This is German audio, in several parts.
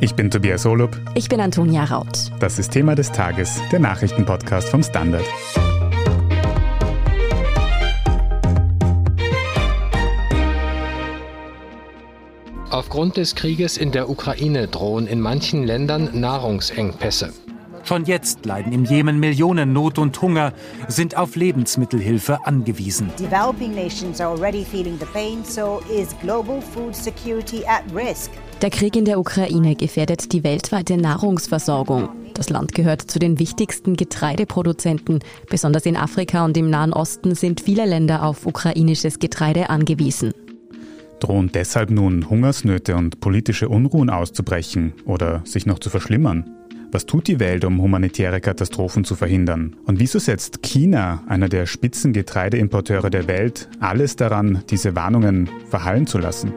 Ich bin Tobias Holub. Ich bin Antonia Raut. Das ist Thema des Tages, der Nachrichtenpodcast vom Standard. Aufgrund des Krieges in der Ukraine drohen in manchen Ländern Nahrungsengpässe. Schon jetzt leiden im Jemen Millionen Not und Hunger, sind auf Lebensmittelhilfe angewiesen. Pain, so. Der Krieg in der Ukraine gefährdet die weltweite Nahrungsversorgung. Das Land gehört zu den wichtigsten Getreideproduzenten. Besonders in Afrika und im Nahen Osten sind viele Länder auf ukrainisches Getreide angewiesen. Drohen deshalb nun Hungersnöte und politische Unruhen auszubrechen oder sich noch zu verschlimmern? Was tut die Welt, um humanitäre Katastrophen zu verhindern? Und wieso setzt China, einer der Spitzengetreideimporteure der Welt, alles daran, diese Warnungen verhallen zu lassen?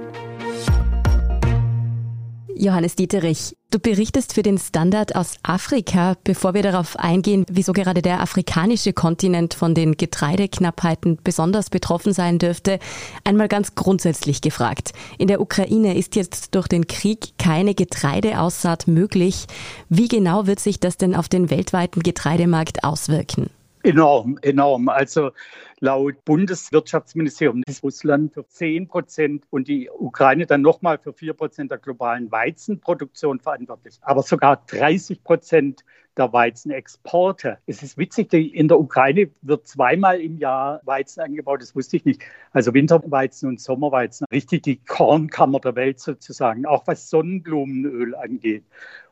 Johannes Dieterich, du berichtest für den Standard aus Afrika. Bevor wir darauf eingehen, wieso gerade der afrikanische Kontinent von den Getreideknappheiten besonders betroffen sein dürfte, einmal ganz grundsätzlich gefragt. In der Ukraine ist jetzt durch den Krieg keine Getreideaussaat möglich. Wie genau wird sich das denn auf den weltweiten Getreidemarkt auswirken? Enorm, enorm. Also laut Bundeswirtschaftsministerium ist Russland für 10 Prozent und die Ukraine dann nochmal für 4 Prozent der globalen Weizenproduktion verantwortlich. Aber sogar 30 Prozent der Weizenexporte. Es ist witzig, in der Ukraine wird zweimal im Jahr Weizen angebaut, das wusste ich nicht. Also Winterweizen und Sommerweizen, richtig die Kornkammer der Welt sozusagen, auch was Sonnenblumenöl angeht.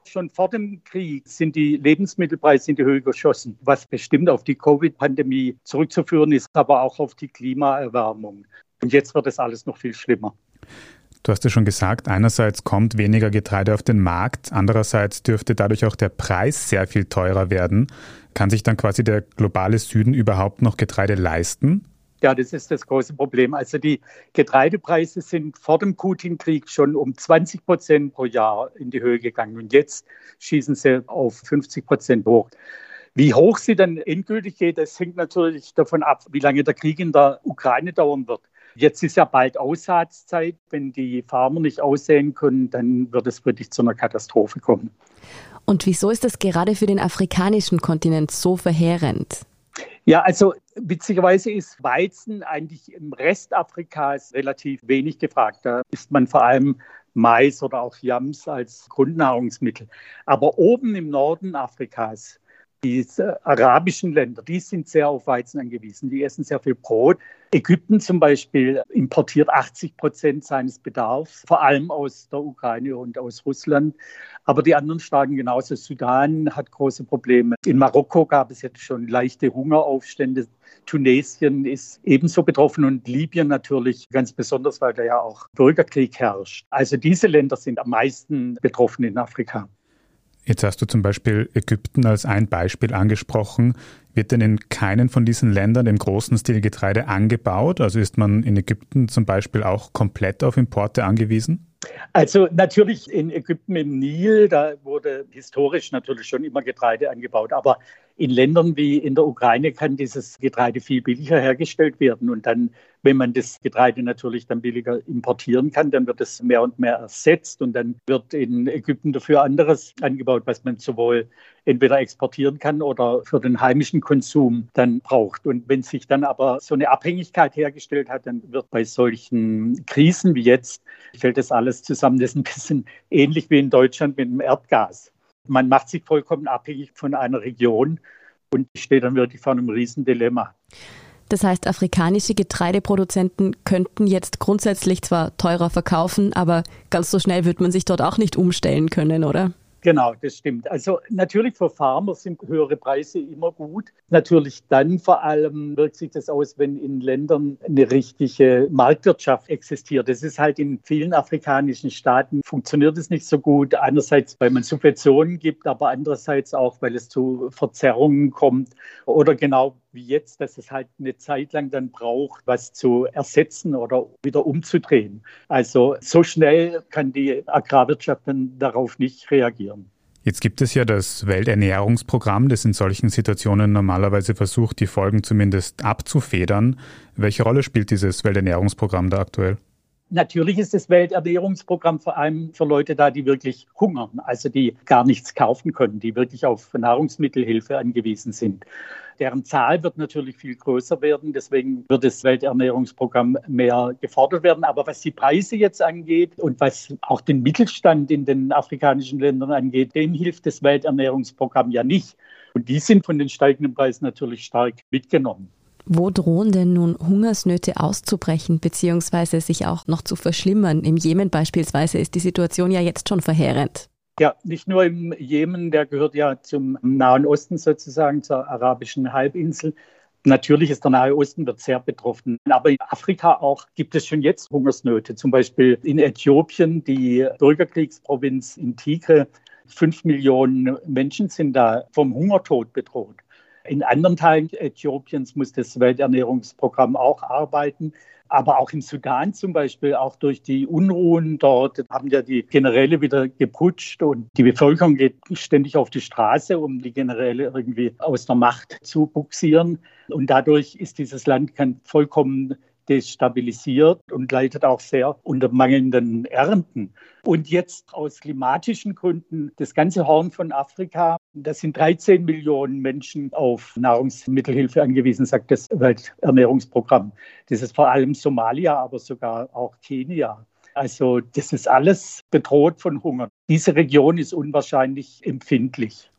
Schon vor dem Krieg sind die Lebensmittelpreise in die Höhe geschossen, was bestimmt auf die Covid-Pandemie zurückzuführen ist, aber auch auf die Klimaerwärmung. Und jetzt wird es alles noch viel schlimmer. Du hast ja schon gesagt, einerseits kommt weniger Getreide auf den Markt, andererseits dürfte dadurch auch der Preis sehr viel teurer werden. Kann sich dann quasi der globale Süden überhaupt noch Getreide leisten? Ja, das ist das große Problem. Also die Getreidepreise sind vor dem Putin-Krieg schon um 20 Prozent pro Jahr in die Höhe gegangen und jetzt schießen sie auf 50 Prozent hoch. Wie hoch sie dann endgültig geht, das hängt natürlich davon ab, wie lange der Krieg in der Ukraine dauern wird. Jetzt ist ja bald Aussatzzeit. Wenn die Farmer nicht aussehen können, dann wird es wirklich zu einer Katastrophe kommen. Und wieso ist das gerade für den afrikanischen Kontinent so verheerend? Ja, also witzigerweise ist Weizen eigentlich im Rest Afrikas relativ wenig gefragt. Da isst man vor allem Mais oder auch Yams als Grundnahrungsmittel. Aber oben im Norden Afrikas die arabischen Länder, die sind sehr auf Weizen angewiesen. Die essen sehr viel Brot. Ägypten zum Beispiel importiert 80 Prozent seines Bedarfs, vor allem aus der Ukraine und aus Russland. Aber die anderen Staaten genauso. Sudan hat große Probleme. In Marokko gab es jetzt schon leichte Hungeraufstände. Tunesien ist ebenso betroffen und Libyen natürlich ganz besonders, weil da ja auch Bürgerkrieg herrscht. Also diese Länder sind am meisten betroffen in Afrika. Jetzt hast du zum Beispiel Ägypten als ein Beispiel angesprochen. Wird denn in keinen von diesen Ländern im großen Stil Getreide angebaut? Also ist man in Ägypten zum Beispiel auch komplett auf Importe angewiesen? Also natürlich in Ägypten im Nil, da wurde historisch natürlich schon immer Getreide angebaut, aber in Ländern wie in der Ukraine kann dieses Getreide viel billiger hergestellt werden. Und dann, wenn man das Getreide natürlich dann billiger importieren kann, dann wird es mehr und mehr ersetzt und dann wird in Ägypten dafür anderes angebaut, was man sowohl entweder exportieren kann oder für den heimischen Konsum dann braucht. Und wenn sich dann aber so eine Abhängigkeit hergestellt hat, dann wird bei solchen Krisen wie jetzt, fällt das alles zusammen. Das ist ein bisschen ähnlich wie in Deutschland mit dem Erdgas. Man macht sich vollkommen abhängig von einer Region und steht dann wirklich vor einem Riesendilemma. Das heißt, afrikanische Getreideproduzenten könnten jetzt grundsätzlich zwar teurer verkaufen, aber ganz so schnell wird man sich dort auch nicht umstellen können, oder? Genau, das stimmt. Also natürlich für Farmer sind höhere Preise immer gut. Natürlich dann vor allem wirkt sich das aus, wenn in Ländern eine richtige Marktwirtschaft existiert. Das ist halt in vielen afrikanischen Staaten funktioniert es nicht so gut. Einerseits, weil man Subventionen gibt, aber andererseits auch, weil es zu Verzerrungen kommt oder genau wie jetzt, dass es halt eine Zeit lang dann braucht, was zu ersetzen oder wieder umzudrehen. Also so schnell kann die Agrarwirtschaft dann darauf nicht reagieren. Jetzt gibt es ja das Welternährungsprogramm, das in solchen Situationen normalerweise versucht, die Folgen zumindest abzufedern. Welche Rolle spielt dieses Welternährungsprogramm da aktuell? Natürlich ist das Welternährungsprogramm vor allem für Leute da, die wirklich hungern, also die gar nichts kaufen können, die wirklich auf Nahrungsmittelhilfe angewiesen sind. Deren Zahl wird natürlich viel größer werden. Deswegen wird das Welternährungsprogramm mehr gefordert werden. Aber was die Preise jetzt angeht und was auch den Mittelstand in den afrikanischen Ländern angeht, dem hilft das Welternährungsprogramm ja nicht. Und die sind von den steigenden Preisen natürlich stark mitgenommen. Wo drohen denn nun Hungersnöte auszubrechen bzw. sich auch noch zu verschlimmern? Im Jemen beispielsweise ist die Situation ja jetzt schon verheerend. Ja, nicht nur im Jemen, der gehört ja zum Nahen Osten sozusagen, zur arabischen Halbinsel. Natürlich ist der Nahe Osten wird sehr betroffen. Aber in Afrika auch gibt es schon jetzt Hungersnöte. Zum Beispiel in Äthiopien, die Bürgerkriegsprovinz in Tigre. Fünf Millionen Menschen sind da vom Hungertod bedroht. In anderen Teilen Äthiopiens muss das Welternährungsprogramm auch arbeiten. Aber auch im Sudan zum Beispiel, auch durch die Unruhen dort, haben ja die Generäle wieder geputscht und die Bevölkerung geht ständig auf die Straße, um die Generäle irgendwie aus der Macht zu buxieren. Und dadurch ist dieses Land kein vollkommen destabilisiert und leidet auch sehr unter mangelnden Ernten. Und jetzt aus klimatischen Gründen das ganze Horn von Afrika, das sind 13 Millionen Menschen auf Nahrungsmittelhilfe angewiesen, sagt das Welternährungsprogramm. Das ist vor allem Somalia, aber sogar auch Kenia. Also das ist alles bedroht von Hunger. Diese Region ist unwahrscheinlich empfindlich.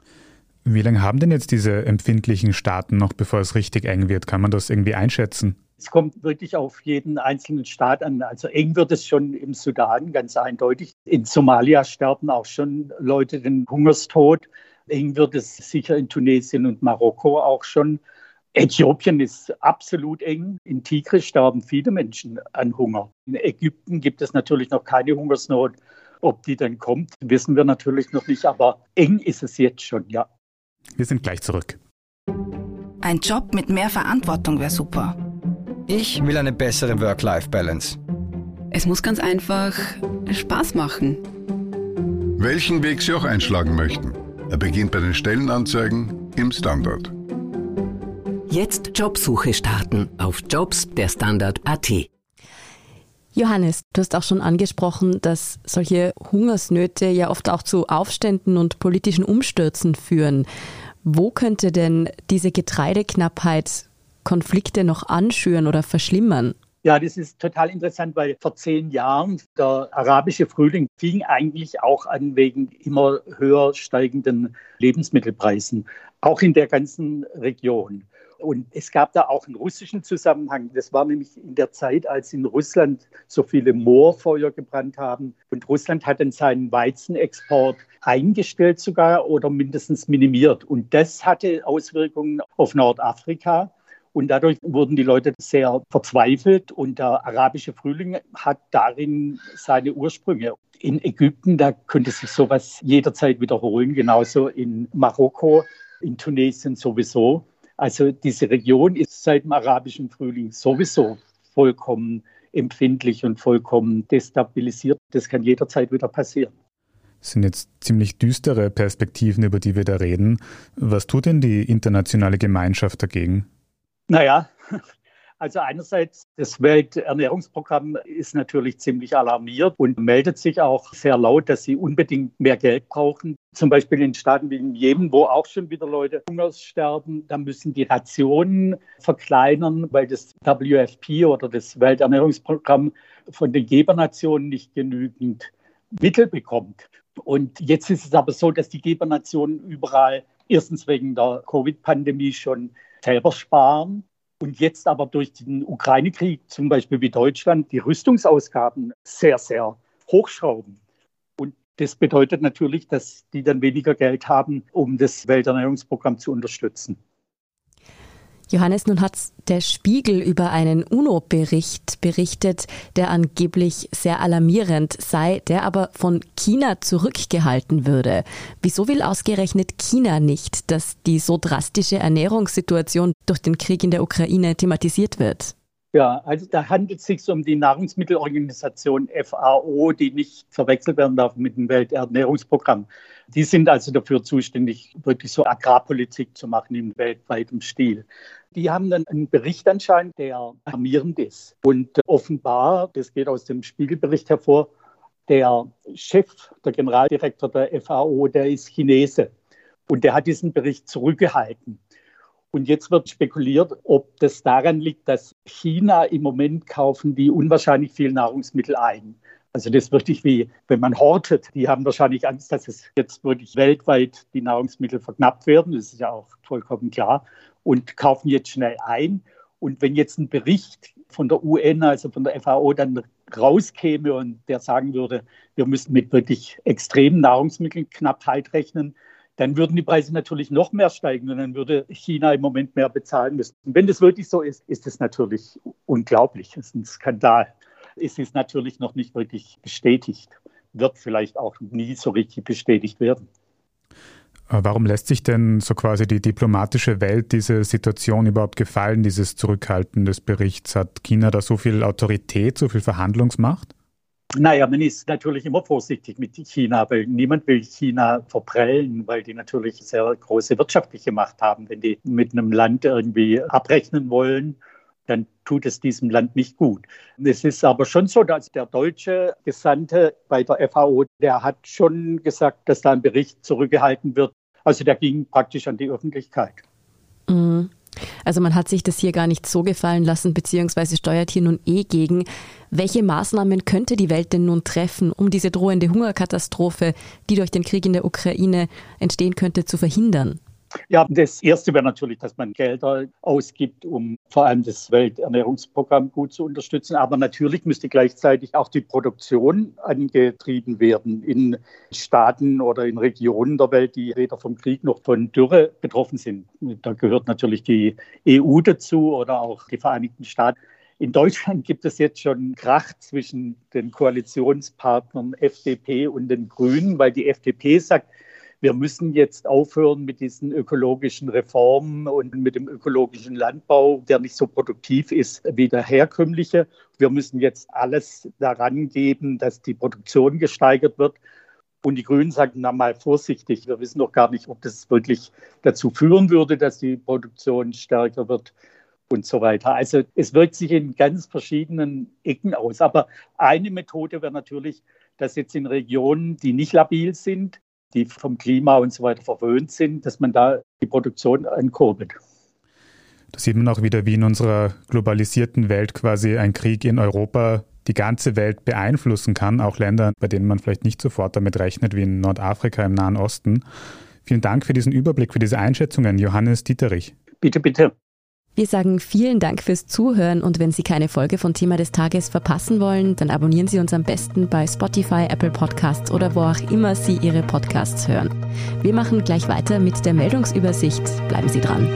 Wie lange haben denn jetzt diese empfindlichen Staaten noch, bevor es richtig eng wird? Kann man das irgendwie einschätzen? Es kommt wirklich auf jeden einzelnen Staat an. Also eng wird es schon im Sudan, ganz eindeutig. In Somalia sterben auch schon Leute den Hungerstod. Eng wird es sicher in Tunesien und Marokko auch schon. Äthiopien ist absolut eng. In Tigris sterben viele Menschen an Hunger. In Ägypten gibt es natürlich noch keine Hungersnot. Ob die dann kommt, wissen wir natürlich noch nicht. Aber eng ist es jetzt schon, ja. Wir sind gleich zurück. Ein Job mit mehr Verantwortung wäre super. Ich will eine bessere Work-Life-Balance. Es muss ganz einfach Spaß machen. Welchen Weg Sie auch einschlagen möchten. Er beginnt bei den Stellenanzeigen im Standard. Jetzt Jobsuche starten auf Jobs der Standard.at. Johannes, du hast auch schon angesprochen, dass solche Hungersnöte ja oft auch zu Aufständen und politischen Umstürzen führen. Wo könnte denn diese Getreideknappheit Konflikte noch anschüren oder verschlimmern? Ja, das ist total interessant, weil vor zehn Jahren der arabische Frühling fing eigentlich auch an wegen immer höher steigenden Lebensmittelpreisen, auch in der ganzen Region. Und es gab da auch einen russischen Zusammenhang. Das war nämlich in der Zeit, als in Russland so viele Moorfeuer gebrannt haben. Und Russland hat dann seinen Weizenexport eingestellt sogar oder mindestens minimiert. Und das hatte Auswirkungen auf Nordafrika. Und dadurch wurden die Leute sehr verzweifelt und der arabische Frühling hat darin seine Ursprünge. In Ägypten, da könnte sich sowas jederzeit wiederholen, genauso in Marokko, in Tunesien sowieso. Also diese Region ist seit dem arabischen Frühling sowieso vollkommen empfindlich und vollkommen destabilisiert. Das kann jederzeit wieder passieren. Das sind jetzt ziemlich düstere Perspektiven, über die wir da reden. Was tut denn die internationale Gemeinschaft dagegen? Naja, also einerseits, das Welternährungsprogramm ist natürlich ziemlich alarmiert und meldet sich auch sehr laut, dass sie unbedingt mehr Geld brauchen. Zum Beispiel in Staaten wie in Jemen, wo auch schon wieder Leute Hungers sterben, da müssen die Rationen verkleinern, weil das WFP oder das Welternährungsprogramm von den Gebernationen nicht genügend Mittel bekommt. Und jetzt ist es aber so, dass die Gebernationen überall erstens wegen der Covid-Pandemie schon selber sparen und jetzt aber durch den Ukraine-Krieg, zum Beispiel wie Deutschland, die Rüstungsausgaben sehr, sehr hochschrauben. Und das bedeutet natürlich, dass die dann weniger Geld haben, um das Welternährungsprogramm zu unterstützen. Johannes, nun hat der Spiegel über einen UNO-Bericht berichtet, der angeblich sehr alarmierend sei, der aber von China zurückgehalten würde. Wieso will ausgerechnet China nicht, dass die so drastische Ernährungssituation durch den Krieg in der Ukraine thematisiert wird? Ja, also da handelt es sich um die Nahrungsmittelorganisation FAO, die nicht verwechselt werden darf mit dem Welternährungsprogramm. Die sind also dafür zuständig, wirklich so Agrarpolitik zu machen im weltweiten Stil. Die haben dann einen Bericht anscheinend, der alarmierend ist. Und offenbar, das geht aus dem Spiegelbericht hervor, der Chef, der Generaldirektor der FAO, der ist Chinese. Und der hat diesen Bericht zurückgehalten. Und jetzt wird spekuliert, ob das daran liegt, dass China im Moment kaufen die unwahrscheinlich viel Nahrungsmittel ein. Also das ist wirklich wie, wenn man hortet, die haben wahrscheinlich Angst, dass es jetzt wirklich weltweit die Nahrungsmittel verknappt werden. Das ist ja auch vollkommen klar. Und kaufen jetzt schnell ein. Und wenn jetzt ein Bericht von der UN, also von der FAO, dann rauskäme und der sagen würde, wir müssen mit wirklich extremen Nahrungsmittelknappheit rechnen, dann würden die Preise natürlich noch mehr steigen und dann würde China im Moment mehr bezahlen müssen. Und wenn das wirklich so ist, ist es natürlich unglaublich. Es ist ein Skandal. Es ist natürlich noch nicht wirklich bestätigt, wird vielleicht auch nie so richtig bestätigt werden. Warum lässt sich denn so quasi die diplomatische Welt diese Situation überhaupt gefallen, dieses Zurückhalten des Berichts? Hat China da so viel Autorität, so viel Verhandlungsmacht? Naja, man ist natürlich immer vorsichtig mit China, weil niemand will China verprellen, weil die natürlich sehr große wirtschaftliche Macht haben. Wenn die mit einem Land irgendwie abrechnen wollen, dann tut es diesem Land nicht gut. Es ist aber schon so, dass der deutsche Gesandte bei der FAO, der hat schon gesagt, dass da ein Bericht zurückgehalten wird. Also der ging praktisch an die Öffentlichkeit. Mhm. Also man hat sich das hier gar nicht so gefallen lassen, beziehungsweise steuert hier nun eh gegen. Welche Maßnahmen könnte die Welt denn nun treffen, um diese drohende Hungerkatastrophe, die durch den Krieg in der Ukraine entstehen könnte, zu verhindern? Ja, das Erste wäre natürlich, dass man Gelder ausgibt, um vor allem das Welternährungsprogramm gut zu unterstützen. Aber natürlich müsste gleichzeitig auch die Produktion angetrieben werden in Staaten oder in Regionen der Welt, die weder vom Krieg noch von Dürre betroffen sind. Da gehört natürlich die EU dazu oder auch die Vereinigten Staaten. In Deutschland gibt es jetzt schon Krach zwischen den Koalitionspartnern FDP und den Grünen, weil die FDP sagt, wir müssen jetzt aufhören mit diesen ökologischen Reformen und mit dem ökologischen Landbau, der nicht so produktiv ist wie der herkömmliche. Wir müssen jetzt alles daran geben, dass die Produktion gesteigert wird. Und die Grünen sagen, na mal vorsichtig, wir wissen noch gar nicht, ob das wirklich dazu führen würde, dass die Produktion stärker wird und so weiter. Also es wirkt sich in ganz verschiedenen Ecken aus. Aber eine Methode wäre natürlich, dass jetzt in Regionen, die nicht labil sind, die vom Klima und so weiter verwöhnt sind, dass man da die Produktion ankurbelt. Da sieht man auch wieder, wie in unserer globalisierten Welt quasi ein Krieg in Europa die ganze Welt beeinflussen kann, auch Länder, bei denen man vielleicht nicht sofort damit rechnet, wie in Nordafrika im Nahen Osten. Vielen Dank für diesen Überblick, für diese Einschätzungen, Johannes Dieterich. Bitte, bitte. Wir sagen vielen Dank fürs Zuhören und wenn Sie keine Folge von Thema des Tages verpassen wollen, dann abonnieren Sie uns am besten bei Spotify, Apple Podcasts oder wo auch immer Sie Ihre Podcasts hören. Wir machen gleich weiter mit der Meldungsübersicht. Bleiben Sie dran.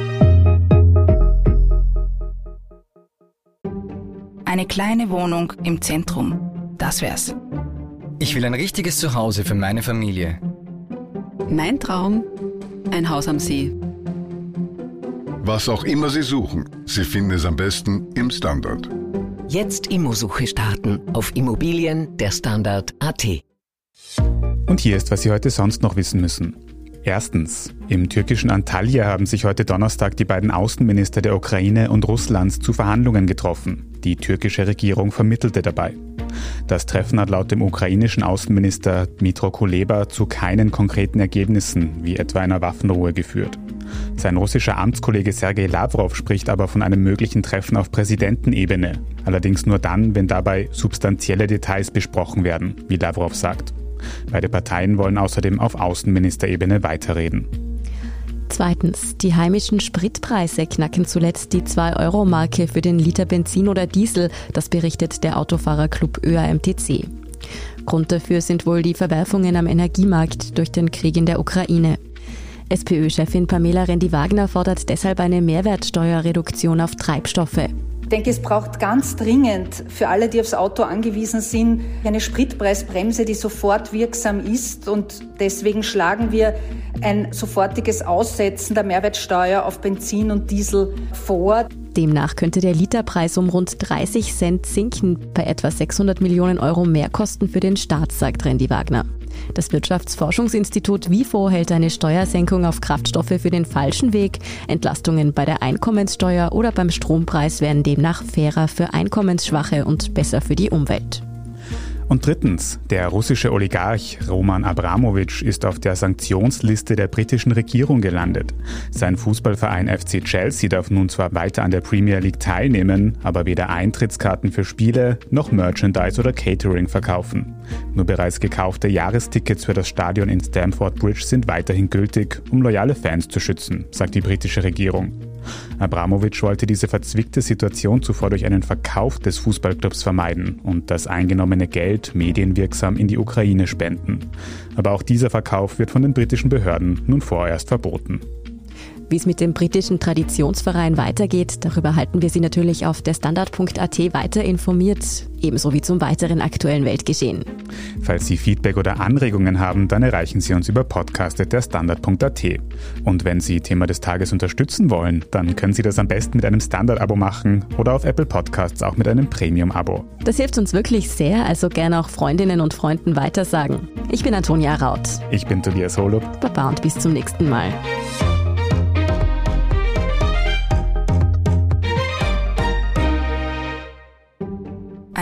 Eine kleine Wohnung im Zentrum. Das wär's. Ich will ein richtiges Zuhause für meine Familie. Mein Traum, ein Haus am See. Was auch immer Sie suchen, Sie finden es am besten im Standard. Jetzt Immosuche starten auf Immobilien der Standard.at. Und hier ist, was Sie heute sonst noch wissen müssen. Erstens. Im türkischen Antalya haben sich heute Donnerstag die beiden Außenminister der Ukraine und Russlands zu Verhandlungen getroffen. Die türkische Regierung vermittelte dabei. Das Treffen hat laut dem ukrainischen Außenminister Dmitro Kuleba zu keinen konkreten Ergebnissen, wie etwa einer Waffenruhe, geführt. Sein russischer Amtskollege Sergei Lavrov spricht aber von einem möglichen Treffen auf Präsidentenebene. Allerdings nur dann, wenn dabei substanzielle Details besprochen werden, wie Lavrov sagt. Beide Parteien wollen außerdem auf Außenministerebene weiterreden. Zweitens, die heimischen Spritpreise knacken zuletzt die 2-Euro-Marke für den Liter Benzin oder Diesel, das berichtet der Autofahrerclub ÖAMTC. Grund dafür sind wohl die Verwerfungen am Energiemarkt durch den Krieg in der Ukraine. SPÖ-Chefin Pamela Rendi-Wagner fordert deshalb eine Mehrwertsteuerreduktion auf Treibstoffe. Ich denke, es braucht ganz dringend für alle, die aufs Auto angewiesen sind, eine Spritpreisbremse, die sofort wirksam ist. Und deswegen schlagen wir ein sofortiges Aussetzen der Mehrwertsteuer auf Benzin und Diesel vor. Demnach könnte der Literpreis um rund 30 Cent sinken, bei etwa 600 Millionen Euro Mehrkosten für den Staat, sagt Randy Wagner. Das Wirtschaftsforschungsinstitut WIFO hält eine Steuersenkung auf Kraftstoffe für den falschen Weg. Entlastungen bei der Einkommenssteuer oder beim Strompreis wären demnach fairer für Einkommensschwache und besser für die Umwelt. Und drittens, der russische Oligarch Roman Abramowitsch ist auf der Sanktionsliste der britischen Regierung gelandet. Sein Fußballverein FC Chelsea darf nun zwar weiter an der Premier League teilnehmen, aber weder Eintrittskarten für Spiele noch Merchandise oder Catering verkaufen. Nur bereits gekaufte Jahrestickets für das Stadion in Stamford Bridge sind weiterhin gültig, um loyale Fans zu schützen, sagt die britische Regierung. Abramowitsch wollte diese verzwickte Situation zuvor durch einen Verkauf des Fußballclubs vermeiden und das eingenommene Geld medienwirksam in die Ukraine spenden. Aber auch dieser Verkauf wird von den britischen Behörden nun vorerst verboten. Wie es mit dem britischen Traditionsverein weitergeht, darüber halten wir Sie natürlich auf der Standard.at weiter informiert, ebenso wie zum weiteren aktuellen Weltgeschehen. Falls Sie Feedback oder Anregungen haben, dann erreichen Sie uns über podcast.derstandard.at. Und wenn Sie Thema des Tages unterstützen wollen, dann können Sie das am besten mit einem Standard-Abo machen oder auf Apple Podcasts auch mit einem Premium-Abo. Das hilft uns wirklich sehr, also gerne auch Freundinnen und Freunden weitersagen. Ich bin Antonia Raut. Ich bin Tobias Holub. Baba und bis zum nächsten Mal.